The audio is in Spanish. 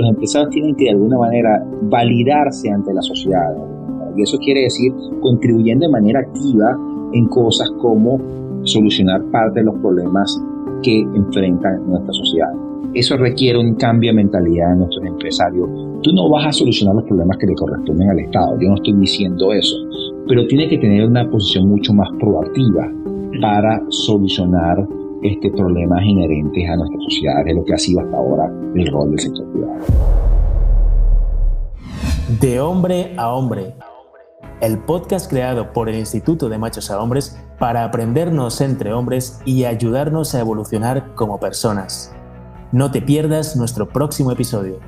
los empresarios tienen que de alguna manera validarse ante la sociedad. Y eso quiere decir contribuyendo de manera activa en cosas como solucionar parte de los problemas que enfrentan nuestra sociedad. Eso requiere un cambio de mentalidad de nuestros empresarios. Tú no vas a solucionar los problemas que le corresponden al Estado, yo no estoy diciendo eso, pero tiene que tener una posición mucho más proactiva para solucionar este, problemas inherentes a nuestra sociedad, de lo que ha sido hasta ahora el rol del sector privado. De hombre a hombre, el podcast creado por el Instituto de Machos a Hombres para aprendernos entre hombres y ayudarnos a evolucionar como personas. No te pierdas nuestro próximo episodio.